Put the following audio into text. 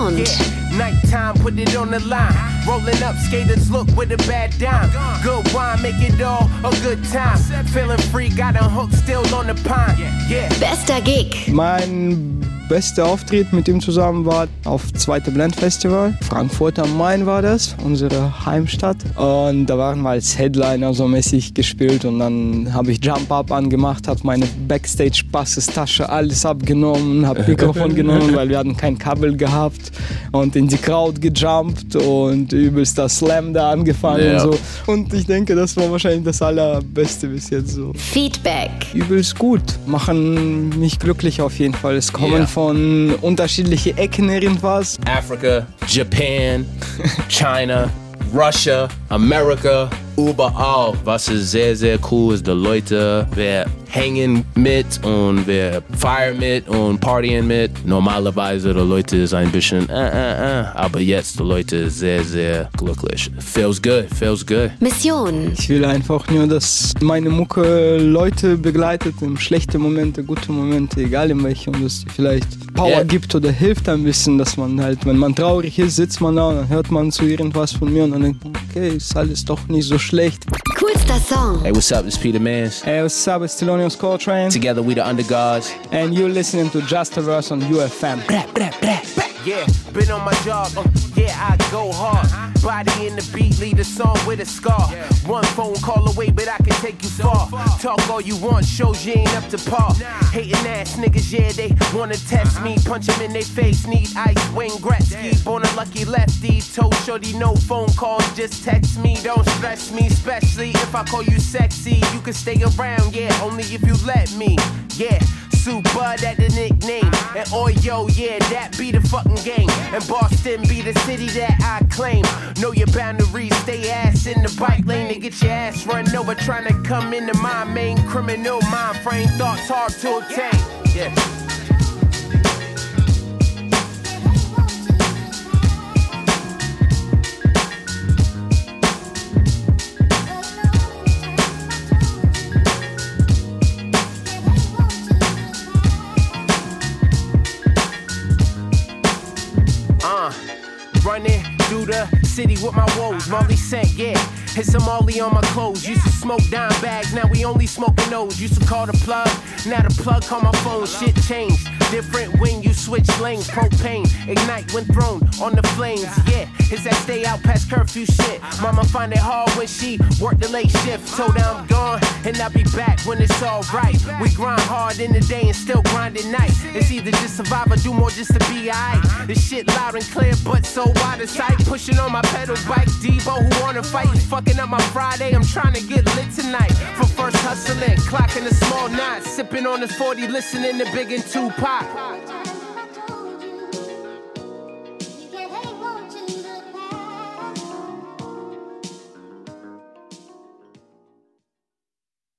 Sound. Yeah, nighttime, put it on the line. Rolling up, skaters look with a bad dime. Good wine, make it all a good time. Feeling free, got a hook still on the pine. Yeah. Bester Gig. Mein bester Auftritt mit ihm zusammen war auf zweite Blend Festival. Frankfurt am Main war das, unsere Heimstadt. Und da waren wir als Headliner so mäßig gespielt und dann habe ich Jump Up angemacht, habe meine Backstage Bassestasche alles abgenommen, habe Mikrofon genommen, weil wir hatten kein Kabel gehabt und in die Crowd gejumpt und übelst das Slam da angefangen Ja. und so. Und ich denke, das war wahrscheinlich das allerbeste bis jetzt so. Feedback. Übelst gut, machen mich glücklich auf jeden Fall. Es kommen Yeah. von unterschiedlichen Ecken irgendwas. Africa, Japan, China, Russia, America, überall. Was ist sehr, sehr cool ist, die Leute, wer hängen mit und wer feiern mit und partien mit. Normalerweise die Leute ist ein bisschen, äh, äh, äh. aber jetzt die Leute sehr, sehr glücklich. Feels good, feels good. Mission. Ich will einfach nur, dass meine Mucke Leute begleitet in schlechte Momente, gute Momente, egal in welche und dass vielleicht Power Yeah. gibt oder hilft ein bisschen, dass man halt, wenn man traurig ist, sitzt man da und dann hört man zu irgendwas von mir und dann denkt man, okay, ist alles doch nicht so schlecht. Coolster Song. Hey, what's up? It's Peter Manns. Hey, what's up, it's Thelonious Coltrane Together we the Undagawds. and you're listening to Just a Verse on UFM. Yeah, been on my job. Uh, yeah, I go hard. Body in the beat, lead a song with a scar. One phone call away, but I can take you far. Talk all you want, shows you ain't up to par. Hating ass niggas, yeah, they wanna test me. Punch them in their face, need ice, Wayne Gretzky. Born a lucky lefty, told shorty no phone calls, just text me. Don't stress me, especially if I call you sexy. You can stay around, yeah, only if you let me. Yeah. Super, that the nickname. And oh, Oyo, yeah, that be the fucking game. And Boston be the city that I claim. Know your boundaries, stay ass in the bike lane to get your ass run over. Trying to come into my main criminal mind frame. Thoughts hard to obtain. Yeah. Through the city with my woes. Molly scent, yeah. Hit some Molly on my clothes. Used to smoke dime bags, now we only smoking those. Used to call the plug, now the plug call my phone. Shit changed. Different when you switch lanes. Propane, ignite when thrown on the flames. Yeah, it's that stay out past curfew shit. Mama find it hard when she work the late shift. Told her I'm gone and I'll be back when it's alright. We grind hard in the day and still grind at night. It's either just survive or do more just to be alright. This shit loud and clear, but so wide of sight. Pushing on my pedal bike. Debo who wanna fight, fucking up my Friday. I'm trying to get lit tonight. For first hustling, clocking a small knot, sipping on this 40, listening to Big and Tupac. tá. tá.